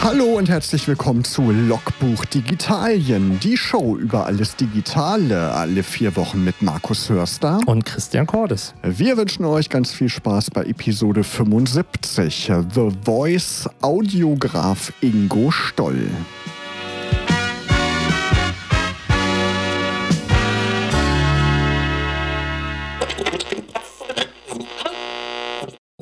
Hallo und herzlich willkommen zu Logbuch Digitalien, die Show über alles Digitale, alle vier Wochen mit Markus Hörster und Christian Cordes. Wir wünschen euch ganz viel Spaß bei Episode 75, The Voice Audiograf Ingo Stoll.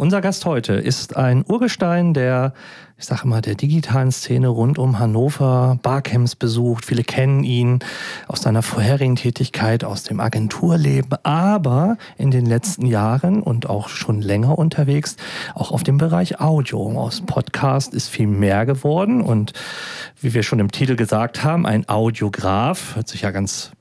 Unser Gast heute ist ein Urgestein der, ich sage mal, der digitalen Szene rund um Hannover, Barcamps besucht. Viele kennen ihn aus seiner vorherigen Tätigkeit aus dem Agenturleben, aber in den letzten Jahren und auch schon länger unterwegs, auch auf dem Bereich Audio. Aus Podcast ist viel mehr geworden und wie wir schon im Titel gesagt haben, ein Audiograf, hört sich ja ganz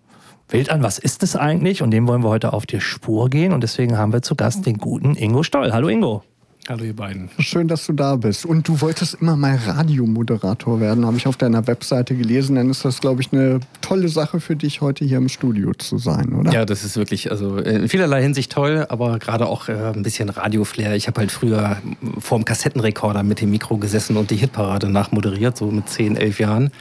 wild an, was ist es eigentlich? Und dem wollen wir heute auf die Spur gehen. Und deswegen haben wir zu Gast den guten Ingo Stoll. Hallo Ingo. Hallo ihr beiden. Schön, dass du da bist. Und du wolltest immer mal Radiomoderator werden, habe ich auf deiner Webseite gelesen. Dann ist das, glaube ich, eine tolle Sache für dich, heute hier im Studio zu sein, oder? Ja, das ist wirklich, also in vielerlei Hinsicht toll, aber gerade auch äh, ein bisschen Radioflair. Ich habe halt früher vor dem Kassettenrekorder mit dem Mikro gesessen und die Hitparade nachmoderiert, so mit 10, 11 Jahren.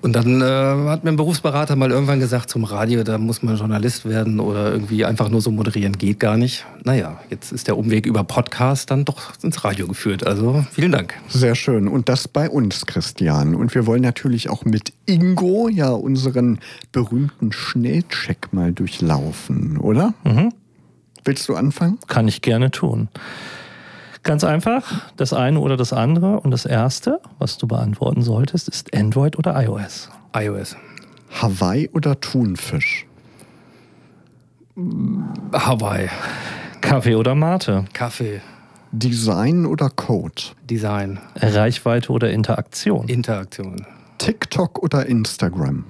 Und dann äh, hat mir ein Berufsberater mal irgendwann gesagt, zum Radio, da muss man Journalist werden oder irgendwie einfach nur so moderieren, geht gar nicht. Naja, jetzt ist der Umweg über Podcast dann doch ins Radio geführt. Also vielen Dank. Sehr schön. Und das bei uns, Christian. Und wir wollen natürlich auch mit Ingo ja unseren berühmten Schnellcheck mal durchlaufen, oder? Mhm. Willst du anfangen? Kann ich gerne tun. Ganz einfach, das eine oder das andere. Und das erste, was du beantworten solltest, ist Android oder iOS? iOS. Hawaii oder Thunfisch? Hawaii. Kaffee oder Mate? Kaffee. Design oder Code? Design. Reichweite oder Interaktion? Interaktion. TikTok oder Instagram?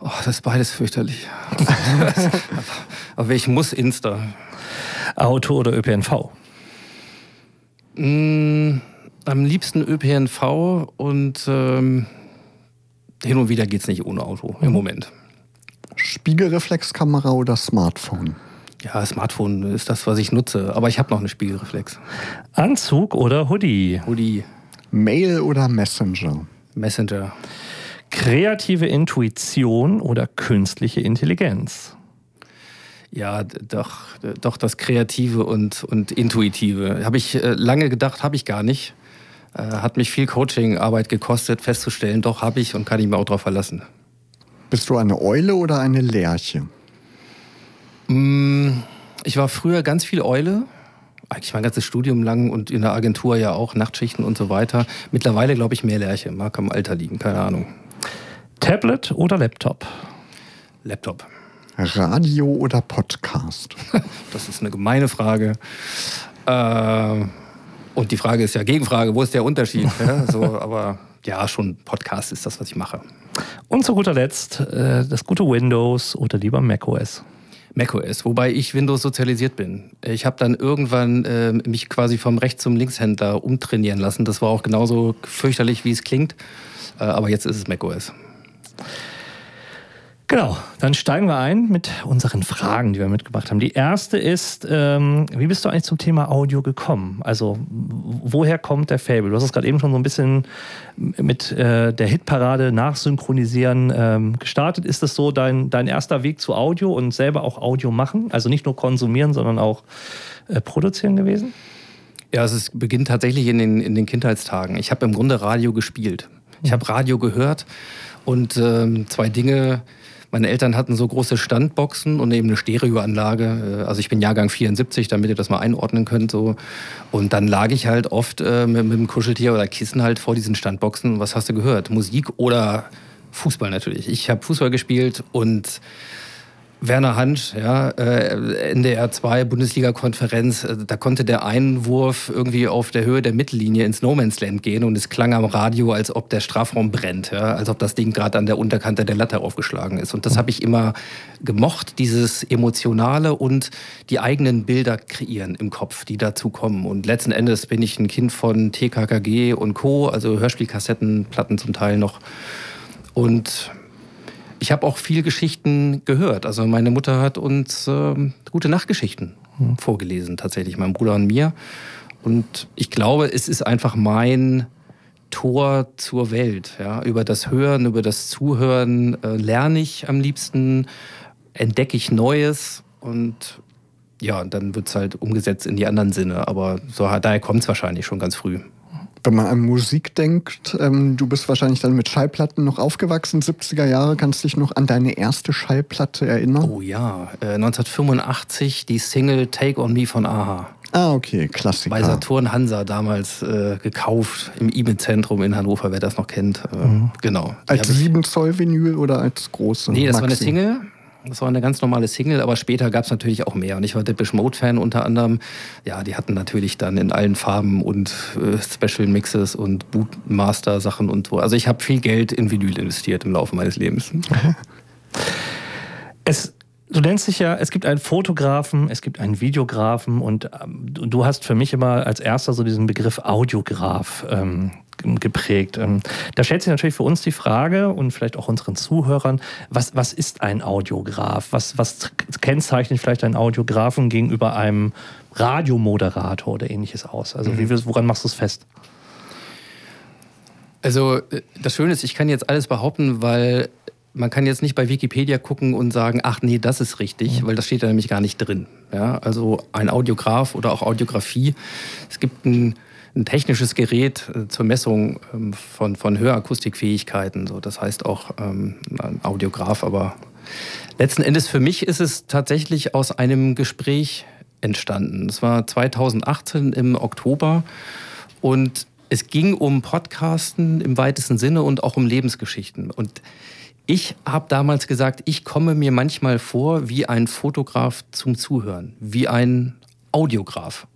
Oh, das ist beides fürchterlich. Aber ich muss Insta. Auto oder ÖPNV? Mm, am liebsten ÖPNV und ähm, hin und wieder geht es nicht ohne Auto im mhm. Moment. Spiegelreflexkamera oder Smartphone? Ja, Smartphone ist das, was ich nutze, aber ich habe noch eine Spiegelreflex. Anzug oder Hoodie? Hoodie. Mail oder Messenger? Messenger. Kreative Intuition oder künstliche Intelligenz? Ja, doch, doch das Kreative und, und Intuitive. Habe ich äh, lange gedacht, habe ich gar nicht. Äh, hat mich viel Coaching-Arbeit gekostet, festzustellen, doch habe ich und kann ich mir auch darauf verlassen. Bist du eine Eule oder eine Lerche? Mm, ich war früher ganz viel Eule. Eigentlich mein ganzes Studium lang und in der Agentur ja auch, Nachtschichten und so weiter. Mittlerweile glaube ich mehr Lerche, mag am Alter liegen, keine Ahnung. Tablet oder Laptop? Laptop. Radio oder Podcast? Das ist eine gemeine Frage. Äh, und die Frage ist ja Gegenfrage, wo ist der Unterschied? ja, so, aber ja, schon Podcast ist das, was ich mache. Und zu guter Letzt äh, das gute Windows oder lieber macOS macOS, wobei ich Windows sozialisiert bin. Ich habe dann irgendwann äh, mich quasi vom Rechts- zum Linkshänder umtrainieren lassen. Das war auch genauso fürchterlich, wie es klingt. Äh, aber jetzt ist es macOS. Genau, dann steigen wir ein mit unseren Fragen, die wir mitgebracht haben. Die erste ist, ähm, wie bist du eigentlich zum Thema Audio gekommen? Also woher kommt der Fable? Du hast es gerade eben schon so ein bisschen mit äh, der Hitparade nachsynchronisieren ähm, gestartet. Ist das so dein, dein erster Weg zu Audio und selber auch Audio machen? Also nicht nur konsumieren, sondern auch äh, produzieren gewesen? Ja, es beginnt tatsächlich in den, in den Kindheitstagen. Ich habe im Grunde Radio gespielt. Ich habe Radio gehört und ähm, zwei Dinge meine Eltern hatten so große Standboxen und eben eine Stereoanlage. Äh, also ich bin Jahrgang 74, damit ihr das mal einordnen könnt. So. Und dann lag ich halt oft äh, mit, mit einem Kuscheltier oder Kissen halt vor diesen Standboxen. Was hast du gehört? Musik oder Fußball natürlich. Ich habe Fußball gespielt und Werner Hansch, ja, äh, NDR 2 Bundesliga-Konferenz, äh, da konnte der Einwurf irgendwie auf der Höhe der Mittellinie ins No Man's Land gehen und es klang am Radio, als ob der Strafraum brennt, ja, als ob das Ding gerade an der Unterkante der Latte aufgeschlagen ist. Und das habe ich immer gemocht, dieses Emotionale und die eigenen Bilder kreieren im Kopf, die dazu kommen. Und letzten Endes bin ich ein Kind von TKKG und Co., also Hörspielkassetten, Platten zum Teil noch. Und ich habe auch viel Geschichten gehört. Also meine Mutter hat uns äh, gute Nachtgeschichten mhm. vorgelesen, tatsächlich, mein Bruder und mir. Und ich glaube, es ist einfach mein Tor zur Welt. Ja? Über das Hören, über das Zuhören äh, lerne ich am liebsten, entdecke ich Neues und ja, dann wird es halt umgesetzt in die anderen Sinne. Aber so, daher kommt es wahrscheinlich schon ganz früh. Wenn man an Musik denkt, ähm, du bist wahrscheinlich dann mit Schallplatten noch aufgewachsen, 70er Jahre. Kannst dich noch an deine erste Schallplatte erinnern? Oh ja, äh, 1985 die Single Take On Me von Aha. Ah, okay, Klassiker. Bei Saturn Hansa damals äh, gekauft im IBE-Zentrum in Hannover, wer das noch kennt. Äh, mhm. Genau. Als 7 Zoll Vinyl oder als große? Nee, das Maxi? war eine Single. Das war eine ganz normale Single, aber später gab es natürlich auch mehr. Und ich war Depeche Mode-Fan unter anderem. Ja, die hatten natürlich dann in allen Farben und äh, Special Mixes und Bootmaster-Sachen und so. Also ich habe viel Geld in Vinyl investiert im Laufe meines Lebens. Es Du nennst dich ja, es gibt einen Fotografen, es gibt einen Videografen und ähm, du hast für mich immer als erster so diesen Begriff Audiograf ähm, geprägt. Ähm, da stellt sich natürlich für uns die Frage und vielleicht auch unseren Zuhörern, was, was ist ein Audiograf? Was, was kennzeichnet vielleicht einen Audiografen gegenüber einem Radiomoderator oder ähnliches aus? Also mhm. wie, woran machst du es fest? Also äh, das Schöne ist, ich kann jetzt alles behaupten, weil man kann jetzt nicht bei Wikipedia gucken und sagen, ach nee, das ist richtig, mhm. weil das steht da nämlich gar nicht drin. Ja, also ein Audiograf oder auch Audiografie. Es gibt ein, ein technisches Gerät äh, zur Messung ähm, von, von Hörakustikfähigkeiten. So, das heißt auch ähm, ein Audiograf, aber letzten Endes für mich ist es tatsächlich aus einem Gespräch entstanden. Es war 2018 im Oktober und es ging um Podcasten im weitesten Sinne und auch um Lebensgeschichten. Und ich habe damals gesagt, ich komme mir manchmal vor wie ein Fotograf zum Zuhören, wie ein Audiograf.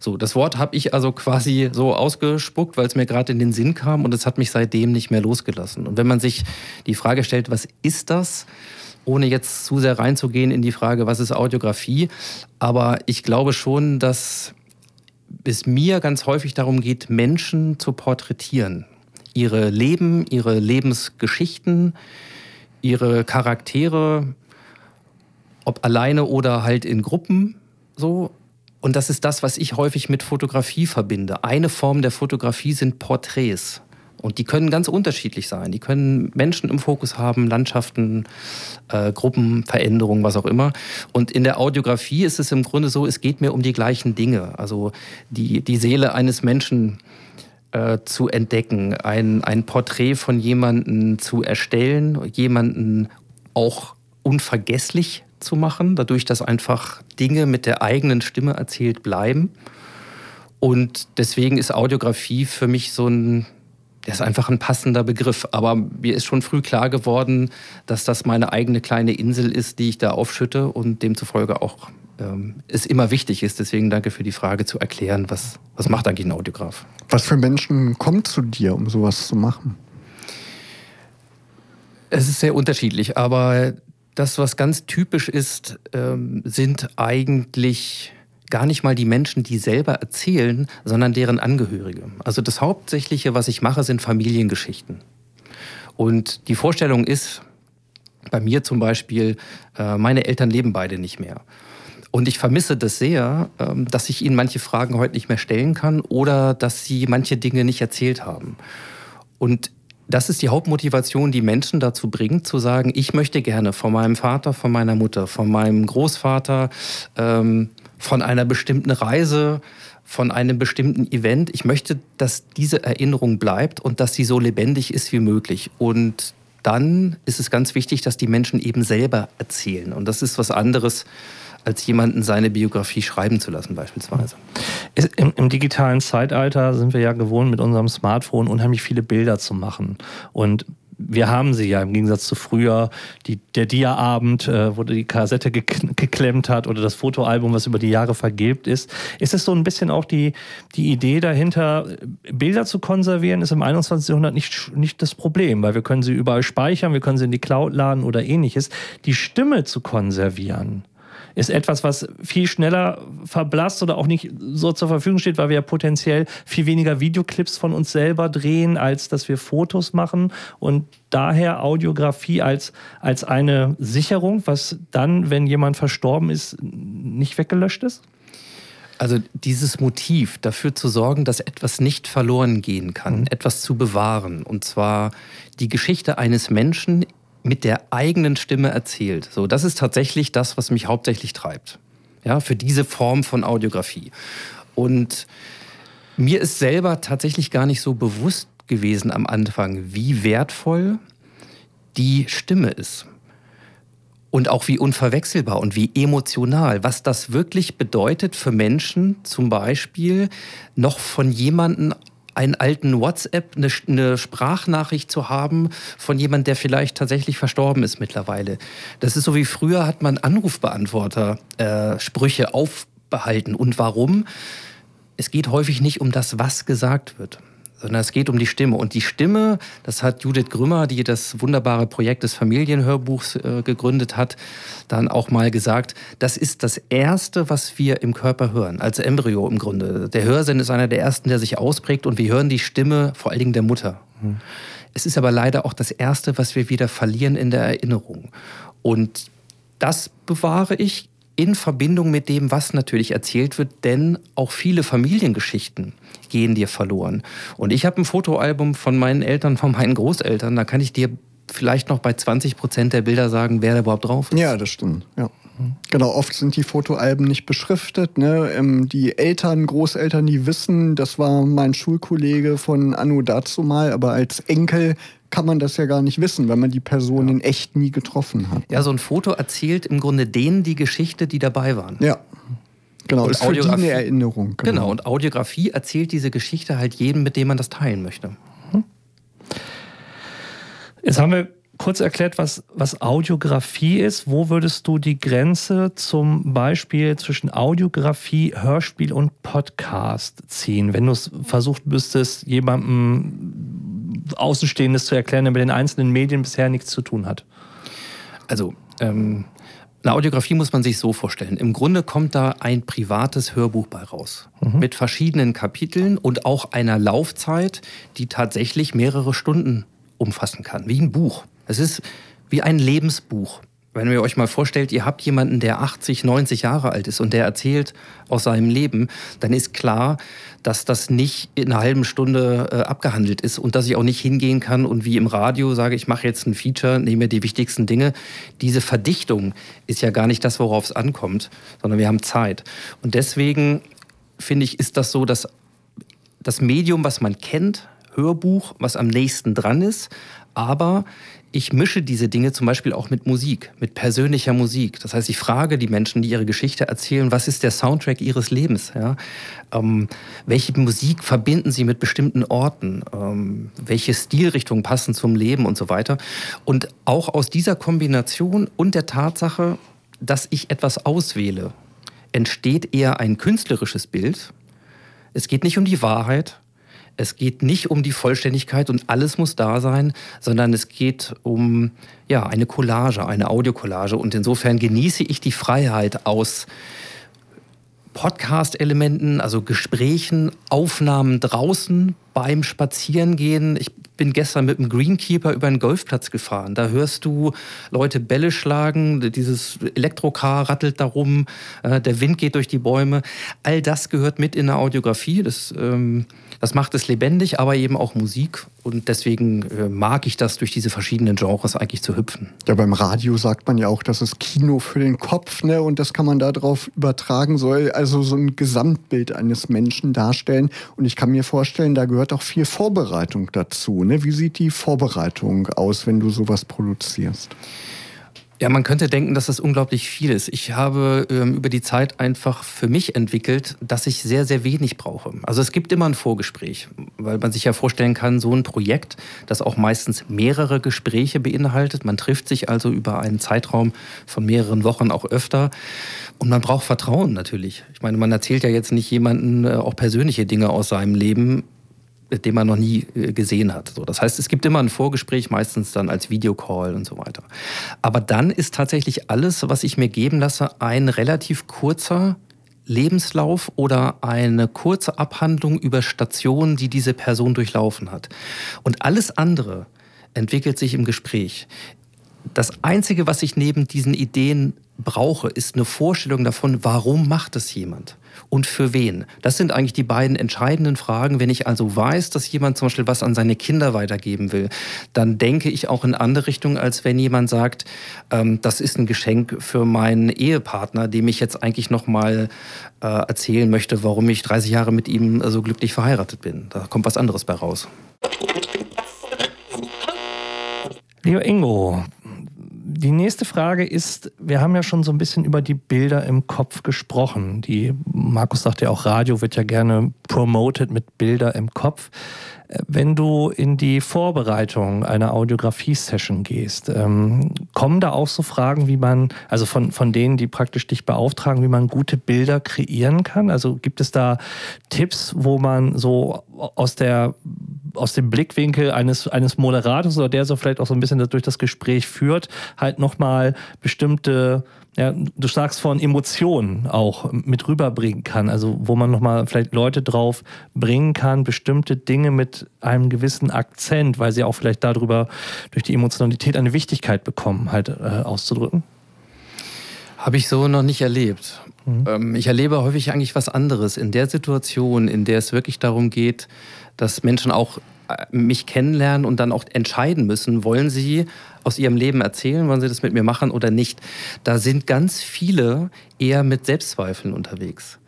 So, das Wort habe ich also quasi so ausgespuckt, weil es mir gerade in den Sinn kam und es hat mich seitdem nicht mehr losgelassen. Und wenn man sich die Frage stellt, was ist das? Ohne jetzt zu sehr reinzugehen in die Frage, was ist Audiografie, aber ich glaube schon, dass es mir ganz häufig darum geht, Menschen zu porträtieren. Ihre Leben, ihre Lebensgeschichten, ihre Charaktere, ob alleine oder halt in Gruppen so. Und das ist das, was ich häufig mit Fotografie verbinde. Eine Form der Fotografie sind Porträts. Und die können ganz unterschiedlich sein. Die können Menschen im Fokus haben, Landschaften, äh, Gruppen, Veränderungen, was auch immer. Und in der Audiografie ist es im Grunde so, es geht mir um die gleichen Dinge. Also die, die Seele eines Menschen äh, zu entdecken, ein, ein Porträt von jemandem zu erstellen, jemanden auch unvergesslich zu machen, dadurch, dass einfach Dinge mit der eigenen Stimme erzählt bleiben. Und deswegen ist Audiografie für mich so ein, der ist einfach ein passender Begriff. Aber mir ist schon früh klar geworden, dass das meine eigene kleine Insel ist, die ich da aufschütte und demzufolge auch ähm, es immer wichtig ist. Deswegen danke für die Frage zu erklären, was, was macht eigentlich ein Audiograf? Was für Menschen kommen zu dir, um sowas zu machen? Es ist sehr unterschiedlich, aber das, was ganz typisch ist, ähm, sind eigentlich gar nicht mal die Menschen, die selber erzählen, sondern deren Angehörige. Also das Hauptsächliche, was ich mache, sind Familiengeschichten. Und die Vorstellung ist, bei mir zum Beispiel, äh, meine Eltern leben beide nicht mehr. Und ich vermisse das sehr, ähm, dass ich ihnen manche Fragen heute nicht mehr stellen kann oder dass sie manche Dinge nicht erzählt haben. Und das ist die Hauptmotivation, die Menschen dazu bringt, zu sagen, ich möchte gerne von meinem Vater, von meiner Mutter, von meinem Großvater, ähm, von einer bestimmten Reise, von einem bestimmten Event, ich möchte, dass diese Erinnerung bleibt und dass sie so lebendig ist wie möglich. Und dann ist es ganz wichtig, dass die Menschen eben selber erzählen. Und das ist was anderes, als jemanden seine Biografie schreiben zu lassen beispielsweise. Im, Im, digitalen Zeitalter sind wir ja gewohnt, mit unserem Smartphone unheimlich viele Bilder zu machen. Und wir haben sie ja im Gegensatz zu früher, die, der Dia-Abend, äh, wo die Kassette geklemmt hat oder das Fotoalbum, was über die Jahre vergilbt ist. Ist es so ein bisschen auch die, die Idee dahinter, Bilder zu konservieren, ist im 21. Jahrhundert nicht, nicht das Problem, weil wir können sie überall speichern, wir können sie in die Cloud laden oder ähnliches. Die Stimme zu konservieren, ist etwas, was viel schneller verblasst oder auch nicht so zur Verfügung steht, weil wir ja potenziell viel weniger Videoclips von uns selber drehen, als dass wir Fotos machen und daher Audiografie als, als eine Sicherung, was dann, wenn jemand verstorben ist, nicht weggelöscht ist? Also dieses Motiv, dafür zu sorgen, dass etwas nicht verloren gehen kann, mhm. etwas zu bewahren. Und zwar die Geschichte eines Menschen mit der eigenen Stimme erzählt. So, das ist tatsächlich das, was mich hauptsächlich treibt. Ja, für diese Form von Audiografie. Und mir ist selber tatsächlich gar nicht so bewusst gewesen am Anfang, wie wertvoll die Stimme ist. Und auch wie unverwechselbar und wie emotional, was das wirklich bedeutet für Menschen, zum Beispiel noch von jemandem einen alten WhatsApp, eine, eine Sprachnachricht zu haben von jemandem, der vielleicht tatsächlich verstorben ist mittlerweile. Das ist so wie früher hat man Anrufbeantworter äh, Sprüche aufbehalten. Und warum? Es geht häufig nicht um das, was gesagt wird sondern es geht um die Stimme. Und die Stimme, das hat Judith Grümmer, die das wunderbare Projekt des Familienhörbuchs äh, gegründet hat, dann auch mal gesagt, das ist das Erste, was wir im Körper hören, als Embryo im Grunde. Der Hörsinn ist einer der ersten, der sich ausprägt und wir hören die Stimme vor allen Dingen der Mutter. Mhm. Es ist aber leider auch das Erste, was wir wieder verlieren in der Erinnerung. Und das bewahre ich in Verbindung mit dem, was natürlich erzählt wird, denn auch viele Familiengeschichten gehen dir verloren. Und ich habe ein Fotoalbum von meinen Eltern, von meinen Großeltern, da kann ich dir vielleicht noch bei 20 Prozent der Bilder sagen, wer da überhaupt drauf ist. Ja, das stimmt. Ja. Genau, oft sind die Fotoalben nicht beschriftet. Ne? Ähm, die Eltern, Großeltern, die wissen, das war mein Schulkollege von Anno dazu mal, aber als Enkel kann man das ja gar nicht wissen, weil man die Person ja. in echt nie getroffen hat. Ja, so ein Foto erzählt im Grunde denen die Geschichte, die dabei waren. Ja. Genau, und ist für die eine Erinnerung. Genau. genau, und Audiografie erzählt diese Geschichte halt jedem, mit dem man das teilen möchte. Jetzt haben wir kurz erklärt, was, was Audiografie ist. Wo würdest du die Grenze zum Beispiel zwischen Audiografie, Hörspiel und Podcast ziehen, wenn du es versucht müsstest, jemandem Außenstehendes zu erklären, der mit den einzelnen Medien bisher nichts zu tun hat? Also, ähm, eine Audiografie muss man sich so vorstellen. Im Grunde kommt da ein privates Hörbuch bei raus. Mhm. Mit verschiedenen Kapiteln und auch einer Laufzeit, die tatsächlich mehrere Stunden umfassen kann, wie ein Buch. Es ist wie ein Lebensbuch. Wenn ihr euch mal vorstellt, ihr habt jemanden, der 80, 90 Jahre alt ist und der erzählt aus seinem Leben, dann ist klar, dass das nicht in einer halben Stunde äh, abgehandelt ist und dass ich auch nicht hingehen kann und wie im Radio sage, ich mache jetzt ein Feature, nehme die wichtigsten Dinge. Diese Verdichtung ist ja gar nicht das, worauf es ankommt, sondern wir haben Zeit. Und deswegen finde ich, ist das so, dass das Medium, was man kennt, Hörbuch, was am nächsten dran ist, aber ich mische diese Dinge zum Beispiel auch mit Musik, mit persönlicher Musik. Das heißt, ich frage die Menschen, die ihre Geschichte erzählen, was ist der Soundtrack ihres Lebens? Ja? Ähm, welche Musik verbinden sie mit bestimmten Orten? Ähm, welche Stilrichtungen passen zum Leben und so weiter? Und auch aus dieser Kombination und der Tatsache, dass ich etwas auswähle, entsteht eher ein künstlerisches Bild. Es geht nicht um die Wahrheit, es geht nicht um die Vollständigkeit und alles muss da sein, sondern es geht um ja, eine Collage, eine Audiokollage. Und insofern genieße ich die Freiheit aus Podcast-Elementen, also Gesprächen, Aufnahmen draußen beim Spazierengehen. Ich bin gestern mit einem Greenkeeper über einen Golfplatz gefahren. Da hörst du Leute Bälle schlagen, dieses Elektrocar rattelt darum, äh, der Wind geht durch die Bäume. All das gehört mit in der Audiografie. Das, ähm, das macht es lebendig, aber eben auch Musik. Und deswegen äh, mag ich das, durch diese verschiedenen Genres eigentlich zu hüpfen. Ja, beim Radio sagt man ja auch, das ist Kino für den Kopf, ne? Und das kann man darauf übertragen, soll also so ein Gesamtbild eines Menschen darstellen. Und ich kann mir vorstellen, da gehört auch viel Vorbereitung dazu. Ne? Wie sieht die Vorbereitung aus, wenn du sowas produzierst? Ja, man könnte denken, dass das unglaublich viel ist. Ich habe ähm, über die Zeit einfach für mich entwickelt, dass ich sehr, sehr wenig brauche. Also es gibt immer ein Vorgespräch, weil man sich ja vorstellen kann, so ein Projekt, das auch meistens mehrere Gespräche beinhaltet. Man trifft sich also über einen Zeitraum von mehreren Wochen auch öfter. Und man braucht Vertrauen natürlich. Ich meine, man erzählt ja jetzt nicht jemanden äh, auch persönliche Dinge aus seinem Leben den man noch nie äh, gesehen hat. So, das heißt, es gibt immer ein Vorgespräch, meistens dann als Videocall und so weiter. Aber dann ist tatsächlich alles, was ich mir geben lasse, ein relativ kurzer Lebenslauf oder eine kurze Abhandlung über Stationen, die diese Person durchlaufen hat. Und alles andere entwickelt sich im Gespräch. Das Einzige, was ich neben diesen Ideen brauche, ist eine Vorstellung davon, warum macht es jemand und für wen. Das sind eigentlich die beiden entscheidenden Fragen. Wenn ich also weiß, dass jemand zum Beispiel was an seine Kinder weitergeben will, dann denke ich auch in andere Richtungen, als wenn jemand sagt, ähm, das ist ein Geschenk für meinen Ehepartner, dem ich jetzt eigentlich noch mal äh, erzählen möchte, warum ich 30 Jahre mit ihm so glücklich verheiratet bin. Da kommt was anderes bei raus. Lieber Ingo, die nächste Frage ist, wir haben ja schon so ein bisschen über die Bilder im Kopf gesprochen. Die, Markus sagt ja auch, Radio wird ja gerne promoted mit Bilder im Kopf. Wenn du in die Vorbereitung einer Audiografie-Session gehst, ähm, kommen da auch so Fragen, wie man, also von, von denen, die praktisch dich beauftragen, wie man gute Bilder kreieren kann? Also gibt es da Tipps, wo man so aus der aus dem Blickwinkel eines, eines Moderators oder der so vielleicht auch so ein bisschen durch das Gespräch führt, halt nochmal bestimmte ja, du sagst von Emotionen auch mit rüberbringen kann, also wo man nochmal vielleicht Leute drauf bringen kann, bestimmte Dinge mit einem gewissen Akzent, weil sie auch vielleicht darüber durch die Emotionalität eine Wichtigkeit bekommen, halt äh, auszudrücken? Habe ich so noch nicht erlebt. Mhm. Ähm, ich erlebe häufig eigentlich was anderes. In der Situation, in der es wirklich darum geht, dass Menschen auch mich kennenlernen und dann auch entscheiden müssen, wollen sie aus ihrem Leben erzählen, wollen sie das mit mir machen oder nicht. Da sind ganz viele eher mit Selbstzweifeln unterwegs.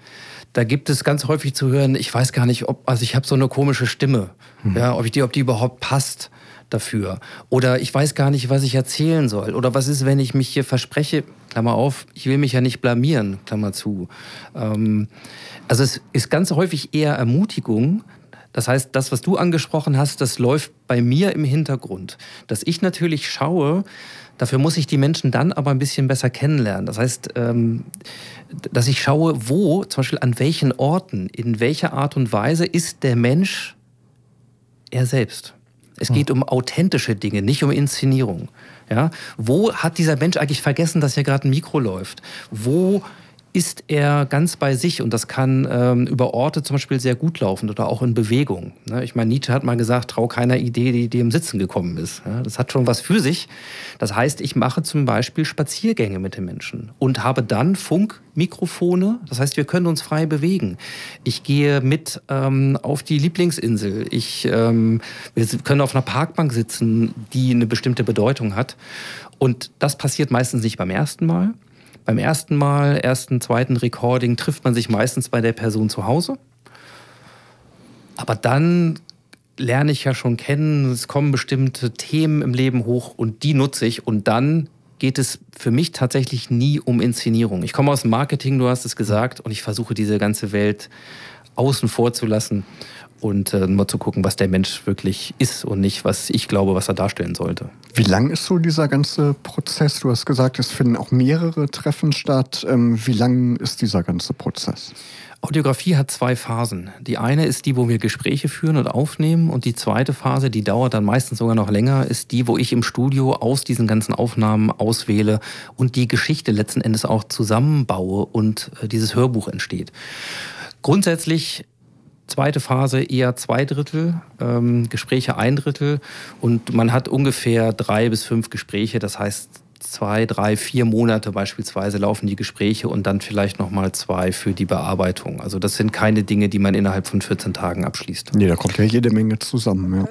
Da gibt es ganz häufig zu hören, ich weiß gar nicht, ob, also ich habe so eine komische Stimme, mhm. ja, ob, ich die, ob die überhaupt passt dafür. Oder ich weiß gar nicht, was ich erzählen soll. Oder was ist, wenn ich mich hier verspreche, Klammer auf, ich will mich ja nicht blamieren, Klammer zu. Ähm, also es ist ganz häufig eher Ermutigung, das heißt, das, was du angesprochen hast, das läuft bei mir im Hintergrund. Dass ich natürlich schaue, dafür muss ich die Menschen dann aber ein bisschen besser kennenlernen. Das heißt, ähm, dass ich schaue, wo, zum Beispiel an welchen Orten, in welcher Art und Weise ist der Mensch er selbst. Es hm. geht um authentische Dinge, nicht um Inszenierung. Ja? Wo hat dieser Mensch eigentlich vergessen, dass hier gerade ein Mikro läuft? Wo ist er ganz bei sich und das kann ähm, über Orte zum Beispiel sehr gut laufen oder auch in Bewegung. Ne? Ich meine, Nietzsche hat mal gesagt, trau keiner Idee, die im Sitzen gekommen ist. Ja? Das hat schon was für sich. Das heißt, ich mache zum Beispiel Spaziergänge mit den Menschen und habe dann Funkmikrofone. Das heißt, wir können uns frei bewegen. Ich gehe mit ähm, auf die Lieblingsinsel. Ich, ähm, wir können auf einer Parkbank sitzen, die eine bestimmte Bedeutung hat. Und das passiert meistens nicht beim ersten Mal. Beim ersten Mal, ersten, zweiten Recording trifft man sich meistens bei der Person zu Hause. Aber dann lerne ich ja schon kennen, es kommen bestimmte Themen im Leben hoch und die nutze ich und dann geht es für mich tatsächlich nie um Inszenierung. Ich komme aus dem Marketing, du hast es gesagt, und ich versuche diese ganze Welt außen vor zu lassen und äh, mal zu gucken, was der Mensch wirklich ist und nicht, was ich glaube, was er darstellen sollte. Wie lang ist so dieser ganze Prozess? Du hast gesagt, es finden auch mehrere Treffen statt. Ähm, wie lang ist dieser ganze Prozess? Audiografie hat zwei Phasen. Die eine ist die, wo wir Gespräche führen und aufnehmen. Und die zweite Phase, die dauert dann meistens sogar noch länger, ist die, wo ich im Studio aus diesen ganzen Aufnahmen auswähle und die Geschichte letzten Endes auch zusammenbaue und äh, dieses Hörbuch entsteht. Grundsätzlich Zweite Phase eher zwei Drittel, ähm, Gespräche ein Drittel und man hat ungefähr drei bis fünf Gespräche. Das heißt, zwei, drei, vier Monate beispielsweise laufen die Gespräche und dann vielleicht nochmal zwei für die Bearbeitung. Also das sind keine Dinge, die man innerhalb von 14 Tagen abschließt. Nee, da kommt ja jede Menge zusammen. Ja.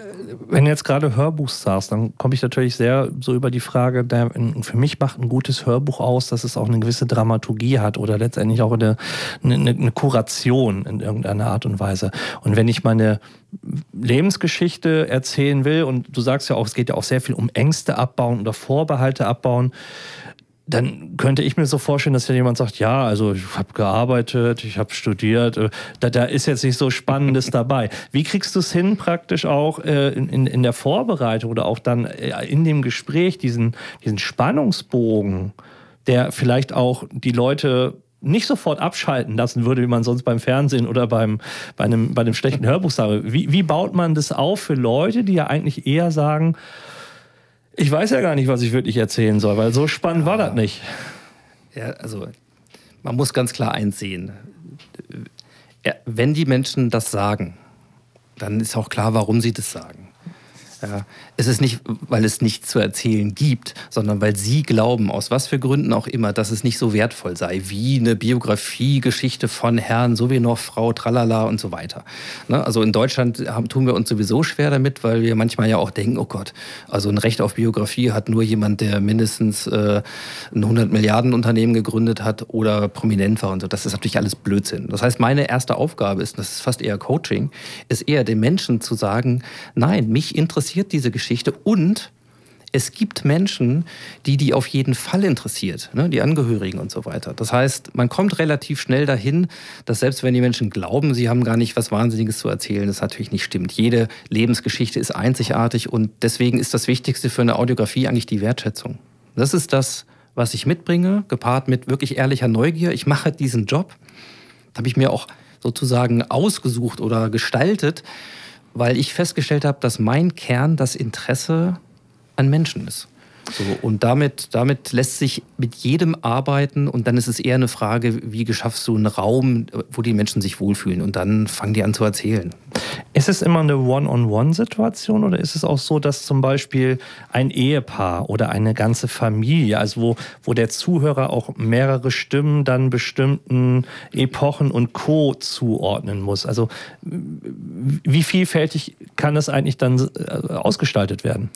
Wenn du jetzt gerade Hörbuch sagst, dann komme ich natürlich sehr so über die Frage, der, für mich macht ein gutes Hörbuch aus, dass es auch eine gewisse Dramaturgie hat oder letztendlich auch eine, eine, eine Kuration in irgendeiner Art und Weise. Und wenn ich meine Lebensgeschichte erzählen will, und du sagst ja auch, es geht ja auch sehr viel um Ängste abbauen oder Vorbehalte abbauen, dann könnte ich mir so vorstellen, dass ja jemand sagt, ja, also ich habe gearbeitet, ich habe studiert, äh, da, da, ist jetzt nicht so Spannendes dabei. Wie kriegst du es hin, praktisch auch äh, in, in der Vorbereitung oder auch dann äh, in dem Gespräch, diesen, diesen Spannungsbogen, der vielleicht auch die Leute nicht sofort abschalten lassen würde, wie man sonst beim Fernsehen oder beim, bei, einem, bei einem schlechten Hörbuch sage. Wie, wie baut man das auf für Leute, die ja eigentlich eher sagen, ich weiß ja gar nicht, was ich wirklich erzählen soll, weil so spannend war das nicht. Ja, also man muss ganz klar eins sehen. Wenn die Menschen das sagen, dann ist auch klar, warum sie das sagen. Ja, es ist nicht, weil es nichts zu erzählen gibt, sondern weil sie glauben, aus was für Gründen auch immer, dass es nicht so wertvoll sei, wie eine Biografie-Geschichte von Herrn, so wie noch Frau, tralala und so weiter. Ne? Also in Deutschland haben, tun wir uns sowieso schwer damit, weil wir manchmal ja auch denken, oh Gott, also ein Recht auf Biografie hat nur jemand, der mindestens äh, ein 100 Milliarden Unternehmen gegründet hat oder prominent war und so. Das ist natürlich alles Blödsinn. Das heißt, meine erste Aufgabe ist, das ist fast eher Coaching, ist eher den Menschen zu sagen, nein, mich interessiert interessiert diese Geschichte und es gibt Menschen, die die auf jeden Fall interessiert, ne? die Angehörigen und so weiter. Das heißt, man kommt relativ schnell dahin, dass selbst wenn die Menschen glauben, sie haben gar nicht was Wahnsinniges zu erzählen, das natürlich nicht stimmt. Jede Lebensgeschichte ist einzigartig und deswegen ist das Wichtigste für eine Audiografie eigentlich die Wertschätzung. Das ist das, was ich mitbringe, gepaart mit wirklich ehrlicher Neugier. Ich mache diesen Job, habe ich mir auch sozusagen ausgesucht oder gestaltet, weil ich festgestellt habe, dass mein Kern das Interesse an Menschen ist. So, und damit, damit lässt sich mit jedem arbeiten und dann ist es eher eine Frage, wie geschaffst du einen Raum, wo die Menschen sich wohlfühlen und dann fangen die an zu erzählen. Ist es immer eine One-on-One-Situation oder ist es auch so, dass zum Beispiel ein Ehepaar oder eine ganze Familie, also wo, wo der Zuhörer auch mehrere Stimmen dann bestimmten Epochen und Co. zuordnen muss? Also wie vielfältig kann das eigentlich dann äh, ausgestaltet werden?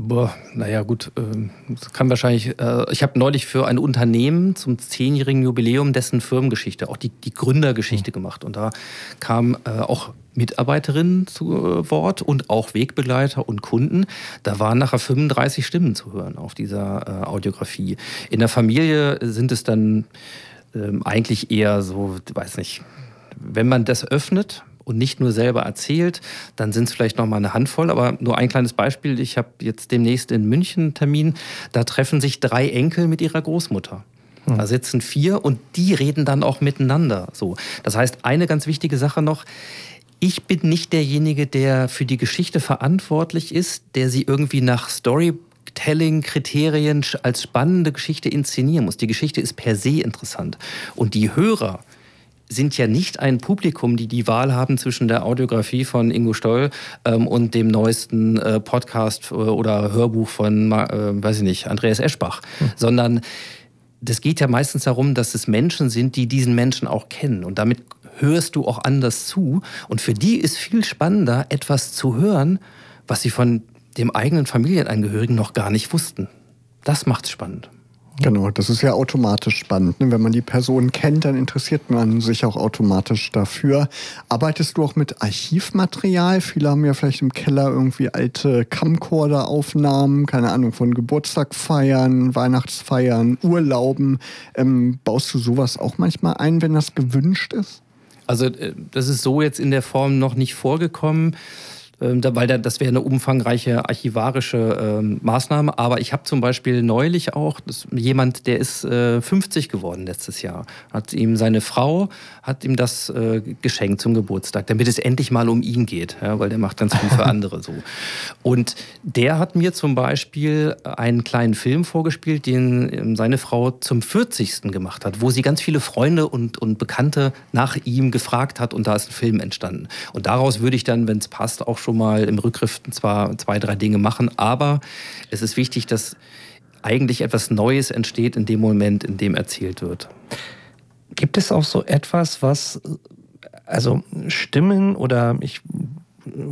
Boah, naja, gut, äh, kann wahrscheinlich. Äh, ich habe neulich für ein Unternehmen zum zehnjährigen Jubiläum dessen Firmengeschichte, auch die, die Gründergeschichte mhm. gemacht. Und da kamen äh, auch Mitarbeiterinnen zu äh, Wort und auch Wegbegleiter und Kunden. Da waren nachher 35 Stimmen zu hören auf dieser Audiografie. In der Familie sind es dann ähm, eigentlich eher so, weiß nicht, wenn man das öffnet, und nicht nur selber erzählt, dann sind es vielleicht noch mal eine Handvoll. Aber nur ein kleines Beispiel. Ich habe jetzt demnächst in München einen Termin. Da treffen sich drei Enkel mit ihrer Großmutter. Hm. Da sitzen vier und die reden dann auch miteinander. So. Das heißt, eine ganz wichtige Sache noch. Ich bin nicht derjenige, der für die Geschichte verantwortlich ist, der sie irgendwie nach Storytelling-Kriterien als spannende Geschichte inszenieren muss. Die Geschichte ist per se interessant. Und die Hörer, sind ja nicht ein Publikum, die die Wahl haben zwischen der Audiografie von Ingo Stoll ähm, und dem neuesten äh, Podcast äh, oder Hörbuch von, äh, weiß ich nicht, Andreas Eschbach, hm. sondern das geht ja meistens darum, dass es Menschen sind, die diesen Menschen auch kennen und damit hörst du auch anders zu und für die ist viel spannender, etwas zu hören, was sie von dem eigenen Familienangehörigen noch gar nicht wussten. Das macht's spannend. Genau, das ist ja automatisch spannend. Ne? Wenn man die Person kennt, dann interessiert man sich auch automatisch dafür. Arbeitest du auch mit Archivmaterial? Viele haben ja vielleicht im Keller irgendwie alte Camcorder-Aufnahmen, keine Ahnung, von Geburtstagfeiern, Weihnachtsfeiern, Urlauben. Ähm, baust du sowas auch manchmal ein, wenn das gewünscht ist? Also äh, das ist so jetzt in der Form noch nicht vorgekommen. Ähm, weil das wäre eine umfangreiche archivarische ähm, Maßnahme. Aber ich habe zum Beispiel neulich auch jemand, der ist äh, 50 geworden letztes Jahr, hat ihm seine Frau hat ihm das äh, geschenkt zum Geburtstag, damit es endlich mal um ihn geht, ja, weil der macht ganz viel für andere so. Und der hat mir zum Beispiel einen kleinen Film vorgespielt, den ähm, seine Frau zum 40. gemacht hat, wo sie ganz viele Freunde und, und Bekannte nach ihm gefragt hat und da ist ein Film entstanden. Und daraus würde ich dann, wenn es passt, auch schon mal im Rückgriff zwar zwei, drei Dinge machen, aber es ist wichtig, dass eigentlich etwas Neues entsteht in dem Moment, in dem erzählt wird. Gibt es auch so etwas, was, also Stimmen oder ich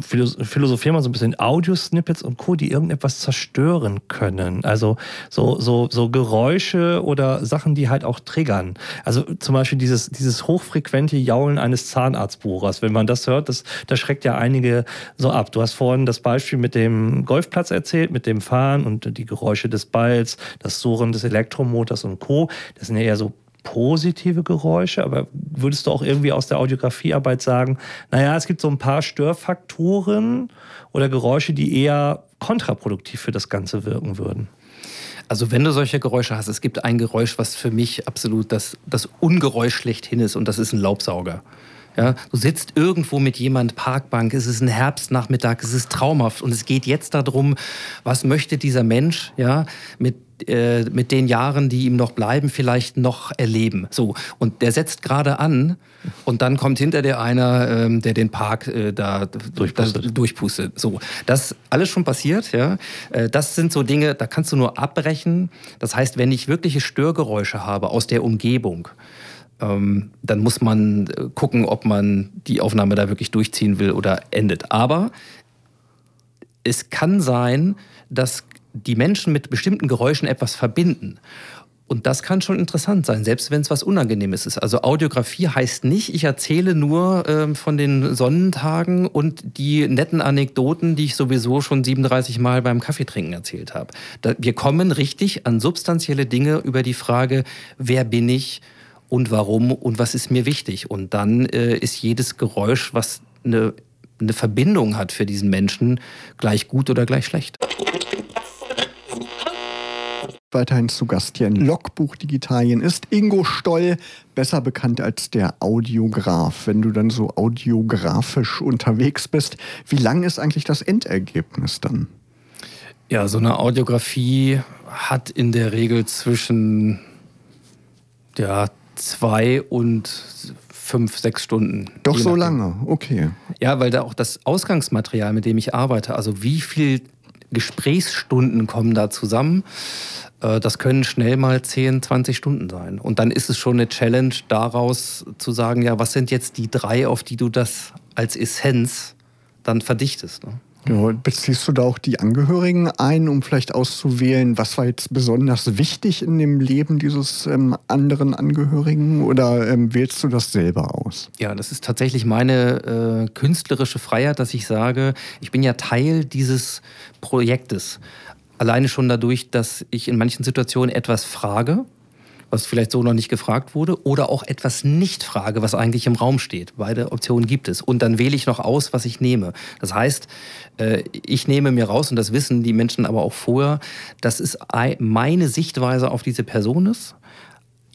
philosophieren mal so ein bisschen Audiosnippets und Co., die irgendetwas zerstören können. Also so, so, so Geräusche oder Sachen, die halt auch triggern. Also zum Beispiel dieses, dieses hochfrequente Jaulen eines Zahnarztbuchers. Wenn man das hört, das, das schreckt ja einige so ab. Du hast vorhin das Beispiel mit dem Golfplatz erzählt, mit dem Fahren und die Geräusche des Balls, das Surren des Elektromotors und Co. Das sind ja eher so positive Geräusche, aber würdest du auch irgendwie aus der Audiografiearbeit sagen, naja, es gibt so ein paar Störfaktoren oder Geräusche, die eher kontraproduktiv für das Ganze wirken würden? Also wenn du solche Geräusche hast, es gibt ein Geräusch, was für mich absolut das, das Ungeräusch schlechthin ist und das ist ein Laubsauger. Ja, du sitzt irgendwo mit jemand Parkbank, es ist ein Herbstnachmittag, es ist traumhaft und es geht jetzt darum, was möchte dieser Mensch ja, mit äh, mit den Jahren, die ihm noch bleiben, vielleicht noch erleben. So und der setzt gerade an und dann kommt hinter der einer, ähm, der den Park äh, da durchpustet. Da, durchpustet. So, das alles schon passiert. Ja, äh, das sind so Dinge, da kannst du nur abbrechen. Das heißt, wenn ich wirkliche Störgeräusche habe aus der Umgebung, ähm, dann muss man äh, gucken, ob man die Aufnahme da wirklich durchziehen will oder endet. Aber es kann sein, dass die Menschen mit bestimmten Geräuschen etwas verbinden. Und das kann schon interessant sein, selbst wenn es was Unangenehmes ist. Also Audiografie heißt nicht, ich erzähle nur ähm, von den Sonnentagen und die netten Anekdoten, die ich sowieso schon 37 Mal beim Kaffeetrinken erzählt habe. Wir kommen richtig an substanzielle Dinge über die Frage, wer bin ich und warum und was ist mir wichtig. Und dann äh, ist jedes Geräusch, was eine, eine Verbindung hat für diesen Menschen, gleich gut oder gleich schlecht weiterhin zu Gast hier in Logbuch Digitalien ist Ingo Stoll, besser bekannt als der Audiograf. Wenn du dann so audiografisch unterwegs bist, wie lang ist eigentlich das Endergebnis dann? Ja, so eine Audiografie hat in der Regel zwischen ja, zwei und fünf, sechs Stunden. Doch so lange, okay. Ja, weil da auch das Ausgangsmaterial, mit dem ich arbeite, also wie viel Gesprächsstunden kommen da zusammen, äh, das können schnell mal 10, 20 Stunden sein. Und dann ist es schon eine Challenge, daraus zu sagen, ja, was sind jetzt die drei, auf die du das als Essenz dann verdichtest. Ne? Ja, beziehst du da auch die Angehörigen ein, um vielleicht auszuwählen, was war jetzt besonders wichtig in dem Leben dieses ähm, anderen Angehörigen oder ähm, wählst du das selber aus? Ja, das ist tatsächlich meine äh, künstlerische Freiheit, dass ich sage, ich bin ja Teil dieses Projektes. Alleine schon dadurch, dass ich in manchen Situationen etwas frage, was vielleicht so noch nicht gefragt wurde, oder auch etwas nicht frage, was eigentlich im Raum steht. Beide Optionen gibt es. Und dann wähle ich noch aus, was ich nehme. Das heißt, äh, ich nehme mir raus, und das wissen die Menschen aber auch vorher, dass es meine Sichtweise auf diese Person ist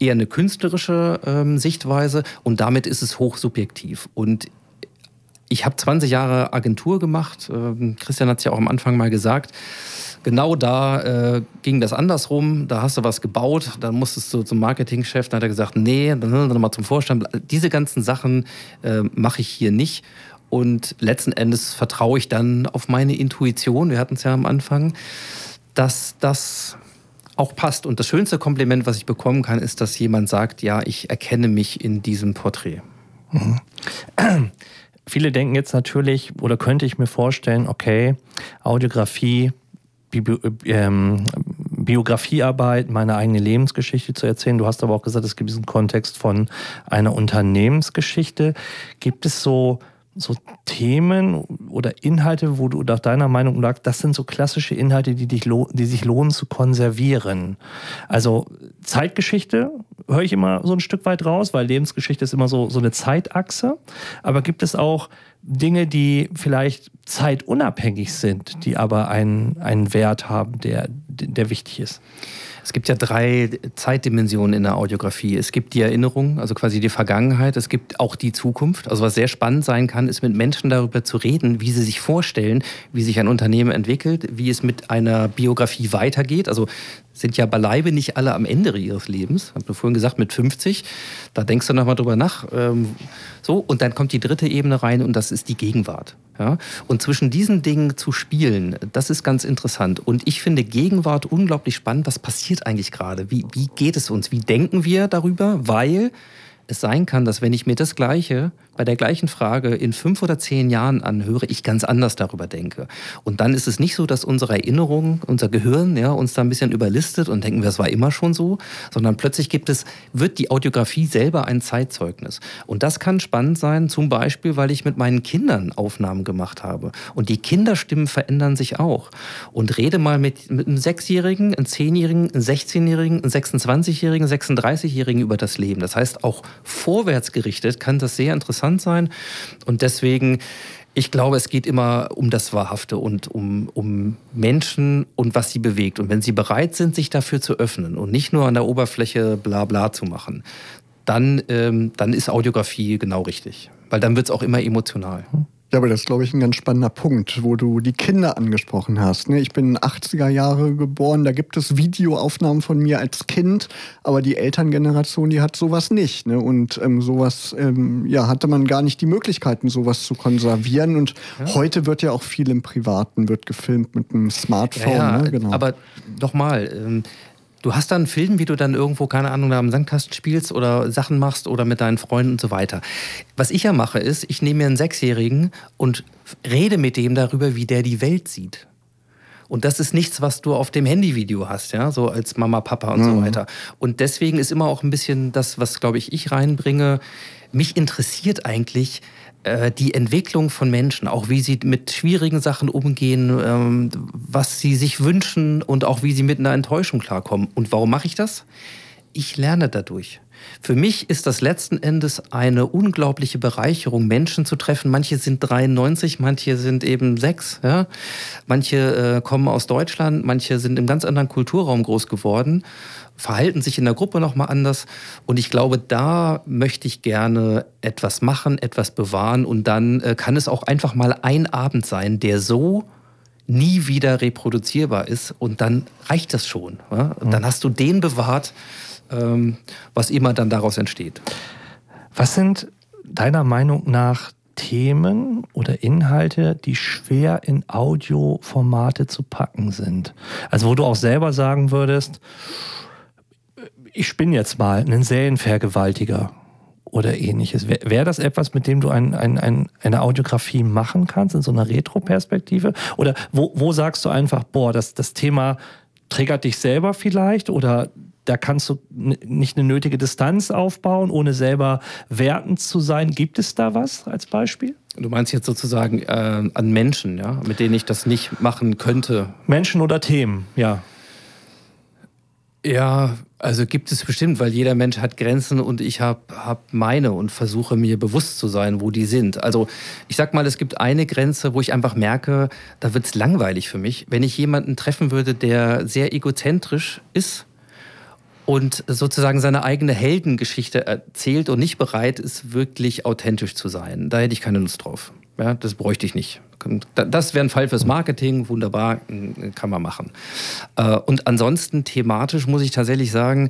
eher eine künstlerische ähm, Sichtweise und damit ist es hochsubjektiv. Und ich habe 20 Jahre Agentur gemacht. Ähm, Christian hat es ja auch am Anfang mal gesagt genau da äh, ging das andersrum. Da hast du was gebaut, dann musstest du zum Marketingchef, dann hat er gesagt, nee, dann, dann mal zum Vorstand. Diese ganzen Sachen äh, mache ich hier nicht. Und letzten Endes vertraue ich dann auf meine Intuition, wir hatten es ja am Anfang, dass das auch passt. Und das schönste Kompliment, was ich bekommen kann, ist, dass jemand sagt, ja, ich erkenne mich in diesem Porträt. Mhm. Viele denken jetzt natürlich, oder könnte ich mir vorstellen, okay, Audiografie, Bi ähm, Biografiearbeit, meine eigene Lebensgeschichte zu erzählen. Du hast aber auch gesagt, es gibt diesen Kontext von einer Unternehmensgeschichte. Gibt es so, so Themen oder Inhalte, wo du nach deiner Meinung sagst, das sind so klassische Inhalte, die, dich die sich lohnen zu konservieren? Also Zeitgeschichte höre ich immer so ein Stück weit raus, weil Lebensgeschichte ist immer so, so eine Zeitachse. Aber gibt es auch Dinge, die vielleicht zeitunabhängig sind, die aber einen, einen Wert haben, der, der wichtig ist. Es gibt ja drei Zeitdimensionen in der Audiografie. Es gibt die Erinnerung, also quasi die Vergangenheit. Es gibt auch die Zukunft. Also was sehr spannend sein kann, ist mit Menschen darüber zu reden, wie sie sich vorstellen, wie sich ein Unternehmen entwickelt, wie es mit einer Biografie weitergeht. Also sind ja beileibe nicht alle am Ende ihres Lebens. Ich habe vorhin gesagt, mit 50, da denkst du nochmal drüber nach. Ähm, so, und dann kommt die dritte Ebene rein und das ist die Gegenwart. Ja? Und zwischen diesen Dingen zu spielen, das ist ganz interessant. Und ich finde Gegenwart unglaublich spannend. Was passiert eigentlich gerade? Wie, wie geht es uns? Wie denken wir darüber? Weil es sein kann, dass wenn ich mir das Gleiche bei der gleichen Frage in fünf oder zehn Jahren anhöre, ich ganz anders darüber denke. Und dann ist es nicht so, dass unsere Erinnerung, unser Gehirn ja, uns da ein bisschen überlistet und denken, das war immer schon so, sondern plötzlich gibt es, wird die Audiografie selber ein Zeitzeugnis. Und das kann spannend sein, zum Beispiel, weil ich mit meinen Kindern Aufnahmen gemacht habe. Und die Kinderstimmen verändern sich auch. Und rede mal mit, mit einem Sechsjährigen, einem Zehnjährigen, einem Sechzehnjährigen, einem 26-Jährigen, 36-Jährigen über das Leben. Das heißt, auch vorwärts gerichtet kann das sehr interessant interessant sein. Und deswegen, ich glaube, es geht immer um das Wahrhafte und um, um Menschen und was sie bewegt. Und wenn sie bereit sind, sich dafür zu öffnen und nicht nur an der Oberfläche bla bla zu machen, dann, ähm, dann ist Audiografie genau richtig. Weil dann wird es auch immer emotional. Ja, aber das ist, glaube ich, ein ganz spannender Punkt, wo du die Kinder angesprochen hast. Ne? Ich bin in 80er Jahre geboren, da gibt es Videoaufnahmen von mir als Kind, aber die Elterngeneration, die hat sowas nicht. Ne? Und ähm, sowas, ähm, ja, hatte man gar nicht die Möglichkeiten, sowas zu konservieren. Und ja. heute wird ja auch viel im Privaten, wird gefilmt mit einem Smartphone. Ja, ja, ne? genau. Aber nochmal, ähm, Du hast dann einen Film, wie du dann irgendwo, keine Ahnung, da am Sandkasten spielst oder Sachen machst oder mit deinen Freunden und so weiter. Was ich ja mache, ist, ich nehme mir einen Sechsjährigen und rede mit dem darüber, wie der die Welt sieht. Und das ist nichts, was du auf dem Handyvideo hast, ja, so als Mama, Papa und mhm. so weiter. Und deswegen ist immer auch ein bisschen das, was, glaube ich, ich reinbringe. Mich interessiert eigentlich, die Entwicklung von Menschen, auch wie sie mit schwierigen Sachen umgehen, ähm, was sie sich wünschen und auch wie sie mit einer Enttäuschung klarkommen. Und warum mache ich das? Ich lerne dadurch. Für mich ist das letzten Endes eine unglaubliche Bereicherung, Menschen zu treffen. Manche sind 93, manche sind eben sechs. Ja? Manche äh, kommen aus Deutschland, manche sind im ganz anderen Kulturraum groß geworden verhalten sich in der Gruppe nochmal anders. Und ich glaube, da möchte ich gerne etwas machen, etwas bewahren. Und dann äh, kann es auch einfach mal ein Abend sein, der so nie wieder reproduzierbar ist. Und dann reicht das schon. Ja? Mhm. Dann hast du den bewahrt, ähm, was immer dann daraus entsteht. Was sind deiner Meinung nach Themen oder Inhalte, die schwer in Audioformate zu packen sind? Also wo du auch selber sagen würdest, ich spinne jetzt mal, einen Serienvergewaltiger oder ähnliches. Wäre wär das etwas, mit dem du ein, ein, ein, eine Audiografie machen kannst, in so einer Retro-Perspektive? Oder wo, wo sagst du einfach, boah, das, das Thema triggert dich selber vielleicht oder da kannst du nicht eine nötige Distanz aufbauen, ohne selber wertend zu sein. Gibt es da was als Beispiel? Du meinst jetzt sozusagen äh, an Menschen, ja, mit denen ich das nicht machen könnte? Menschen oder Themen, ja. Ja, also gibt es bestimmt, weil jeder Mensch hat Grenzen und ich habe hab meine und versuche mir bewusst zu sein, wo die sind. Also ich sag mal, es gibt eine Grenze, wo ich einfach merke, da wird es langweilig für mich. Wenn ich jemanden treffen würde, der sehr egozentrisch ist und sozusagen seine eigene Heldengeschichte erzählt und nicht bereit ist, wirklich authentisch zu sein, da hätte ich keine Lust drauf. Ja, das bräuchte ich nicht. Das wäre ein Fall fürs Marketing, wunderbar, kann man machen. Äh, und ansonsten thematisch muss ich tatsächlich sagen,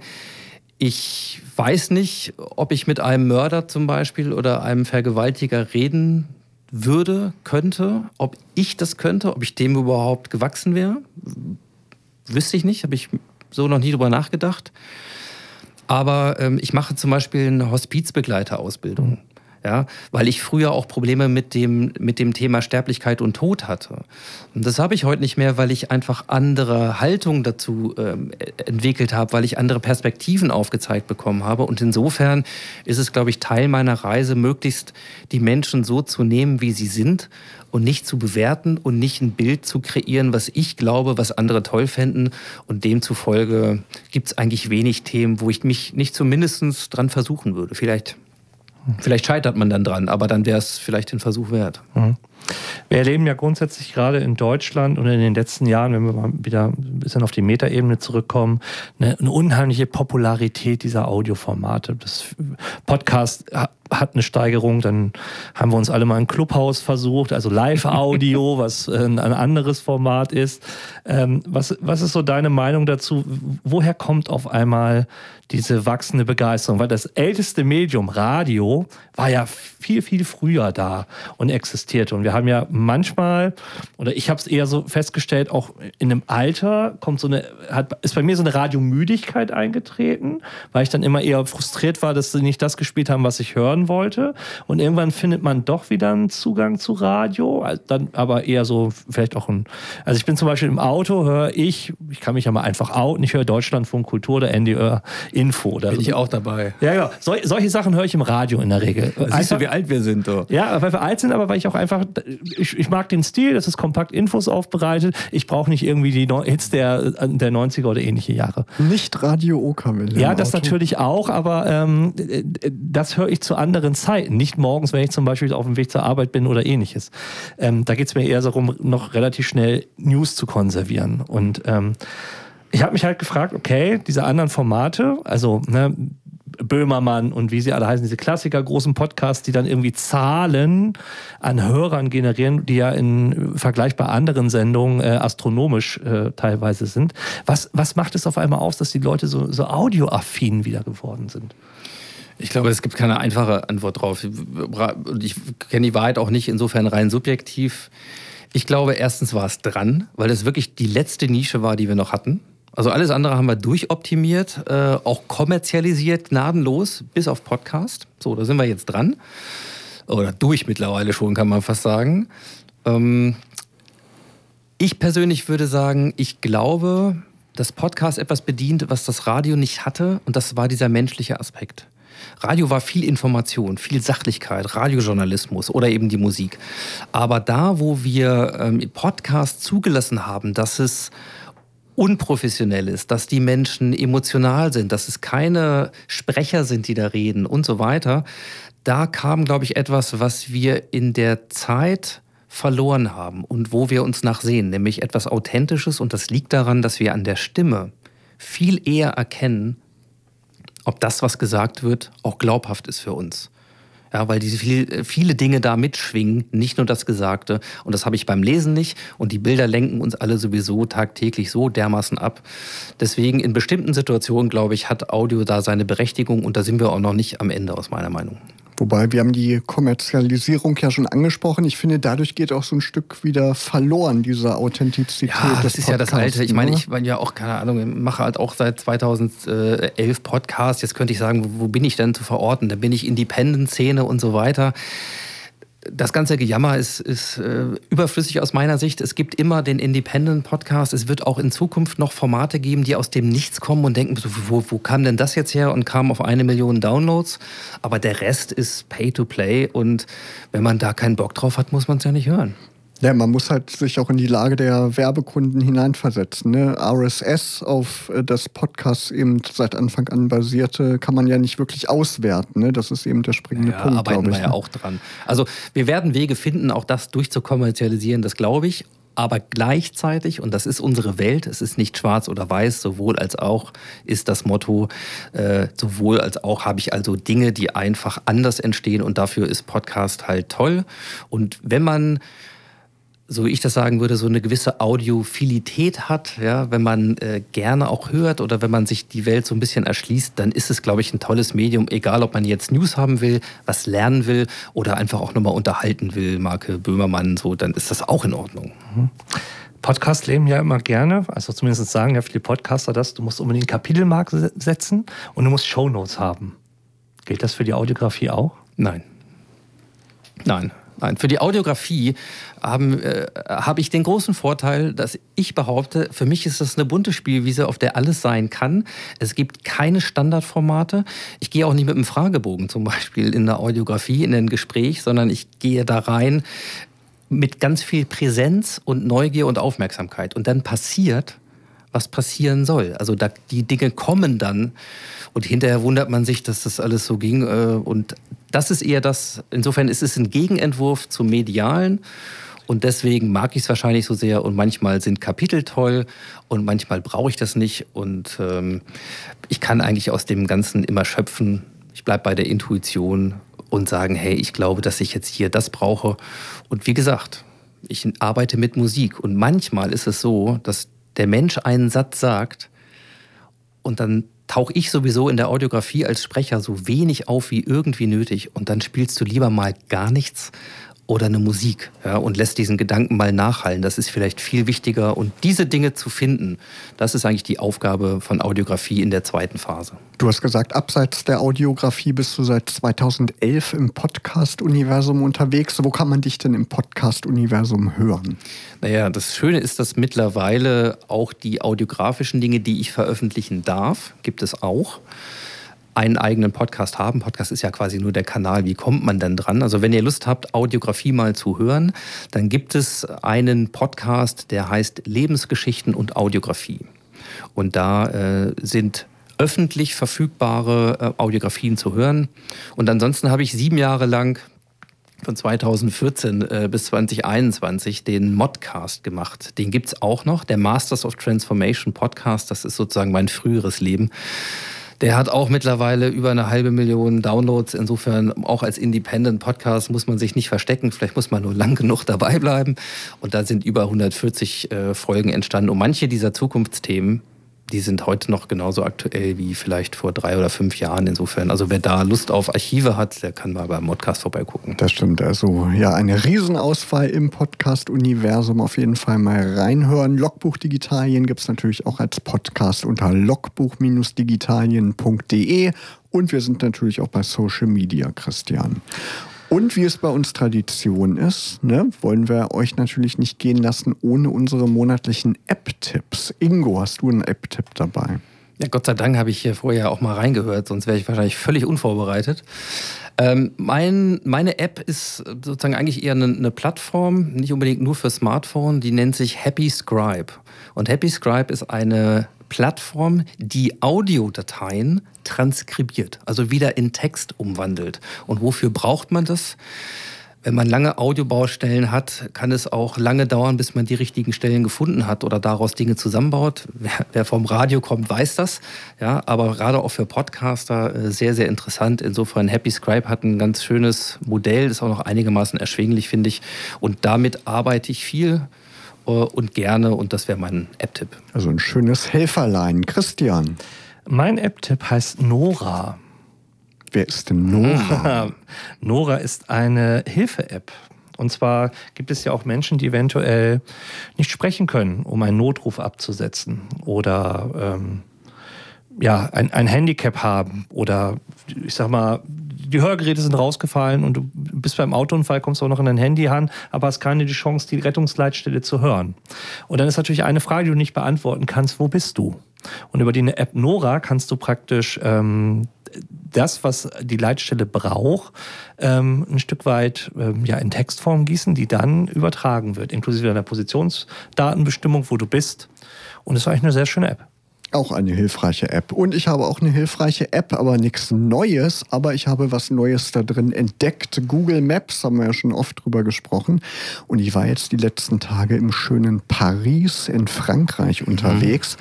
ich weiß nicht, ob ich mit einem Mörder zum Beispiel oder einem Vergewaltiger reden würde, könnte, ob ich das könnte, ob ich dem überhaupt gewachsen wäre. Wüsste ich nicht, habe ich so noch nie drüber nachgedacht. Aber ähm, ich mache zum Beispiel eine Hospizbegleiterausbildung ja, weil ich früher auch Probleme mit dem, mit dem Thema Sterblichkeit und Tod hatte. Und das habe ich heute nicht mehr, weil ich einfach andere Haltung dazu ähm, entwickelt habe, weil ich andere Perspektiven aufgezeigt bekommen habe. Und insofern ist es, glaube ich, Teil meiner Reise, möglichst die Menschen so zu nehmen, wie sie sind und nicht zu bewerten und nicht ein Bild zu kreieren, was ich glaube, was andere toll fänden. Und demzufolge gibt es eigentlich wenig Themen, wo ich mich nicht zumindest dran versuchen würde. Vielleicht Vielleicht scheitert man dann dran, aber dann wäre es vielleicht den Versuch wert. Mhm. Wir erleben ja grundsätzlich gerade in Deutschland und in den letzten Jahren, wenn wir mal wieder ein bisschen auf die Metaebene zurückkommen, eine, eine unheimliche Popularität dieser Audioformate. Das Podcast hat eine Steigerung, dann haben wir uns alle mal ein Clubhouse versucht, also Live-Audio, was ein, ein, anderes Format ist. Ähm, was, was ist so deine Meinung dazu? Woher kommt auf einmal diese wachsende Begeisterung? Weil das älteste Medium, Radio, war ja viel, viel früher da und existierte. Und wir haben ja manchmal, oder ich habe es eher so festgestellt, auch in einem Alter kommt so eine, hat, ist bei mir so eine Radiomüdigkeit eingetreten, weil ich dann immer eher frustriert war, dass sie nicht das gespielt haben, was ich hören wollte. Und irgendwann findet man doch wieder einen Zugang zu Radio, also dann aber eher so vielleicht auch ein, also ich bin zum Beispiel im Auto, höre ich, ich kann mich ja mal einfach outen, ich höre Deutschlandfunk Kultur oder NDR Info. Oder bin ich auch dabei. Ja, ja. Sol solche Sachen höre ich im Radio in der Regel. Siehst einfach, du, wie alt wir sind, doch. Ja, weil wir alt sind, aber weil ich auch einfach, ich, ich mag den Stil, das ist kompakt Infos aufbereitet. Ich brauche nicht irgendwie die Hits der, der 90er oder ähnliche Jahre. Nicht Radio Okerwelle. Ja, das Auto. natürlich auch, aber ähm, das höre ich zu anderen Zeiten. Nicht morgens, wenn ich zum Beispiel auf dem Weg zur Arbeit bin oder ähnliches. Ähm, da geht es mir eher darum, noch relativ schnell News zu konservieren. Und ähm, ich habe mich halt gefragt, okay, diese anderen Formate, also ne, Böhmermann und wie sie alle heißen, diese Klassiker, großen Podcasts, die dann irgendwie Zahlen an Hörern generieren, die ja in vergleichbar anderen Sendungen äh, astronomisch äh, teilweise sind. Was, was macht es auf einmal aus, dass die Leute so, so audioaffin wieder geworden sind? Ich glaube, es gibt keine einfache Antwort drauf. Ich kenne die Wahrheit auch nicht insofern rein subjektiv. Ich glaube, erstens war es dran, weil es wirklich die letzte Nische war, die wir noch hatten. Also alles andere haben wir durchoptimiert, äh, auch kommerzialisiert, gnadenlos, bis auf Podcast. So, da sind wir jetzt dran. Oder durch mittlerweile schon, kann man fast sagen. Ähm, ich persönlich würde sagen, ich glaube, dass Podcast etwas bedient, was das Radio nicht hatte. Und das war dieser menschliche Aspekt. Radio war viel Information, viel Sachlichkeit, Radiojournalismus oder eben die Musik. Aber da, wo wir ähm, Podcast zugelassen haben, dass es unprofessionell ist, dass die Menschen emotional sind, dass es keine Sprecher sind, die da reden und so weiter. Da kam, glaube ich, etwas, was wir in der Zeit verloren haben und wo wir uns nachsehen, nämlich etwas Authentisches. Und das liegt daran, dass wir an der Stimme viel eher erkennen, ob das, was gesagt wird, auch glaubhaft ist für uns. Ja, weil diese viel, viele Dinge da mitschwingen, nicht nur das Gesagte. Und das habe ich beim Lesen nicht. Und die Bilder lenken uns alle sowieso tagtäglich so dermaßen ab. Deswegen in bestimmten Situationen, glaube ich, hat Audio da seine Berechtigung. Und da sind wir auch noch nicht am Ende aus meiner Meinung. Wobei wir haben die Kommerzialisierung ja schon angesprochen. Ich finde, dadurch geht auch so ein Stück wieder verloren, diese Authentizität. Ja, das ist ja das Alte. Ich meine, ich meine ja auch, keine Ahnung, mache halt auch seit 2011 Podcasts. Jetzt könnte ich sagen, wo bin ich denn zu verorten? Da bin ich Independent-Szene und so weiter das ganze Gejammer ist, ist äh, überflüssig aus meiner Sicht. Es gibt immer den Independent-Podcast. Es wird auch in Zukunft noch Formate geben, die aus dem Nichts kommen und denken, wo, wo kam denn das jetzt her und kamen auf eine Million Downloads. Aber der Rest ist Pay-to-Play und wenn man da keinen Bock drauf hat, muss man es ja nicht hören. Ja, man muss halt sich auch in die Lage der Werbekunden hineinversetzen. Ne? RSS, auf äh, das Podcast eben seit Anfang an basierte, kann man ja nicht wirklich auswerten. Ne? Das ist eben der springende ja, Punkt, arbeiten ich. wir ja ne? auch dran. Also wir werden Wege finden, auch das durchzukommerzialisieren, das glaube ich. Aber gleichzeitig, und das ist unsere Welt, es ist nicht schwarz oder weiß, sowohl als auch ist das Motto, äh, sowohl als auch habe ich also Dinge, die einfach anders entstehen und dafür ist Podcast halt toll. Und wenn man so wie ich das sagen würde, so eine gewisse Audiophilität hat, ja, wenn man äh, gerne auch hört oder wenn man sich die Welt so ein bisschen erschließt, dann ist es, glaube ich, ein tolles Medium, egal ob man jetzt News haben will, was lernen will oder einfach auch nochmal unterhalten will, Marke Böhmermann, so, dann ist das auch in Ordnung. Mhm. Podcasts leben ja immer gerne, also zumindest sagen ja viele Podcaster das, du musst unbedingt Kapitelmark setzen und du musst Shownotes haben. Gilt das für die Audiografie auch? Nein. Nein. Nein, für die Audiografie haben, äh, habe ich den großen Vorteil, dass ich behaupte, für mich ist das eine bunte Spielwiese, auf der alles sein kann. Es gibt keine Standardformate. Ich gehe auch nicht mit einem Fragebogen zum Beispiel in der Audiografie, in ein Gespräch, sondern ich gehe da rein mit ganz viel Präsenz und Neugier und Aufmerksamkeit. Und dann passiert, was passieren soll. Also da, die Dinge kommen dann und hinterher wundert man sich, dass das alles so ging. Äh, und das ist eher das, insofern ist es ein Gegenentwurf zum Medialen. Und deswegen mag ich es wahrscheinlich so sehr. Und manchmal sind Kapitel toll und manchmal brauche ich das nicht. Und ähm, ich kann eigentlich aus dem Ganzen immer schöpfen. Ich bleibe bei der Intuition und sagen, hey, ich glaube, dass ich jetzt hier das brauche. Und wie gesagt, ich arbeite mit Musik. Und manchmal ist es so, dass der Mensch einen Satz sagt und dann tauche ich sowieso in der Audiografie als Sprecher so wenig auf wie irgendwie nötig und dann spielst du lieber mal gar nichts oder eine Musik ja, und lässt diesen Gedanken mal nachhallen. Das ist vielleicht viel wichtiger. Und diese Dinge zu finden, das ist eigentlich die Aufgabe von Audiografie in der zweiten Phase. Du hast gesagt, abseits der Audiografie bist du seit 2011 im Podcast-Universum unterwegs. Wo kann man dich denn im Podcast-Universum hören? Naja, das Schöne ist, dass mittlerweile auch die audiografischen Dinge, die ich veröffentlichen darf, gibt es auch einen eigenen Podcast haben. Podcast ist ja quasi nur der Kanal. Wie kommt man denn dran? Also wenn ihr Lust habt, Audiografie mal zu hören, dann gibt es einen Podcast, der heißt Lebensgeschichten und Audiografie. Und da äh, sind öffentlich verfügbare äh, Audiografien zu hören. Und ansonsten habe ich sieben Jahre lang von 2014 äh, bis 2021 den Modcast gemacht. Den gibt es auch noch, der Masters of Transformation Podcast. Das ist sozusagen mein früheres Leben. Der hat auch mittlerweile über eine halbe Million Downloads. Insofern auch als Independent Podcast muss man sich nicht verstecken. Vielleicht muss man nur lang genug dabei bleiben. Und da sind über 140 äh, Folgen entstanden. Und manche dieser Zukunftsthemen, die sind heute noch genauso aktuell wie vielleicht vor drei oder fünf Jahren. Insofern, also wer da Lust auf Archive hat, der kann mal beim Podcast vorbeigucken. Das stimmt. Also ja, eine Riesenauswahl im Podcast-Universum. Auf jeden Fall mal reinhören. Logbuch Digitalien gibt es natürlich auch als Podcast unter logbuch-digitalien.de. Und wir sind natürlich auch bei Social Media, Christian. Und wie es bei uns Tradition ist, ne, wollen wir euch natürlich nicht gehen lassen ohne unsere monatlichen App-Tipps. Ingo, hast du einen App-Tipp dabei? Ja, Gott sei Dank habe ich hier vorher auch mal reingehört, sonst wäre ich wahrscheinlich völlig unvorbereitet. Ähm, mein, meine App ist sozusagen eigentlich eher eine, eine, Plattform, nicht unbedingt nur für Smartphone, die nennt sich Happy Scribe. Und Happy Scribe ist eine Plattform, die Audiodateien transkribiert, also wieder in Text umwandelt. Und wofür braucht man das? Wenn man lange Audiobaustellen hat, kann es auch lange dauern, bis man die richtigen Stellen gefunden hat oder daraus Dinge zusammenbaut. Wer, wer vom Radio kommt, weiß das. Ja, aber gerade auch für Podcaster äh, sehr, sehr interessant. Insofern Happy Scribe hat ein ganz schönes Modell, ist auch noch einigermaßen erschwinglich, finde ich. Und damit arbeite ich viel und gerne und das wäre mein App-Tipp. Also ein schönes Helferlein. Christian. Mein App-Tipp heißt Nora. Wer ist denn Nora? Nora ist eine Hilfe-App. Und zwar gibt es ja auch Menschen, die eventuell nicht sprechen können, um einen Notruf abzusetzen oder ähm, ja, ein, ein Handicap haben oder ich sag mal, die Hörgeräte sind rausgefallen und du bist beim Autounfall, kommst auch noch in dein Handy an, aber hast keine die Chance, die Rettungsleitstelle zu hören. Und dann ist natürlich eine Frage, die du nicht beantworten kannst, wo bist du? Und über die App Nora kannst du praktisch ähm, das, was die Leitstelle braucht, ähm, ein Stück weit ähm, ja, in Textform gießen, die dann übertragen wird, inklusive deiner Positionsdatenbestimmung, wo du bist. Und es ist eigentlich eine sehr schöne App. Auch eine hilfreiche App. Und ich habe auch eine hilfreiche App, aber nichts Neues. Aber ich habe was Neues da drin entdeckt. Google Maps haben wir ja schon oft drüber gesprochen. Und ich war jetzt die letzten Tage im schönen Paris in Frankreich mhm. unterwegs.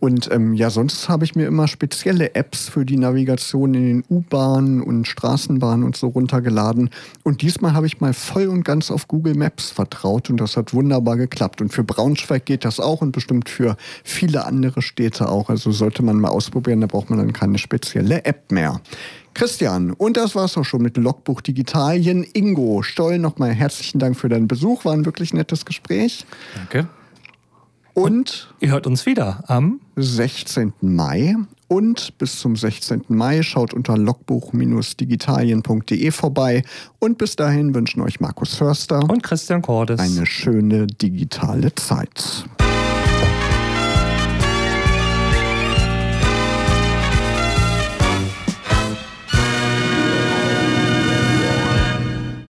Und ähm, ja, sonst habe ich mir immer spezielle Apps für die Navigation in den U-Bahnen und Straßenbahnen und so runtergeladen. Und diesmal habe ich mal voll und ganz auf Google Maps vertraut und das hat wunderbar geklappt. Und für Braunschweig geht das auch und bestimmt für viele andere Städte auch. Also sollte man mal ausprobieren, da braucht man dann keine spezielle App mehr. Christian, und das war's auch schon mit Logbuch Digitalien. Ingo Stoll, nochmal herzlichen Dank für deinen Besuch. War ein wirklich nettes Gespräch. Danke. Und, ihr hört uns wieder am 16. Mai. Und bis zum 16. Mai schaut unter logbuch-digitalien.de vorbei. Und bis dahin wünschen euch Markus Förster und Christian Cordes eine schöne digitale Zeit.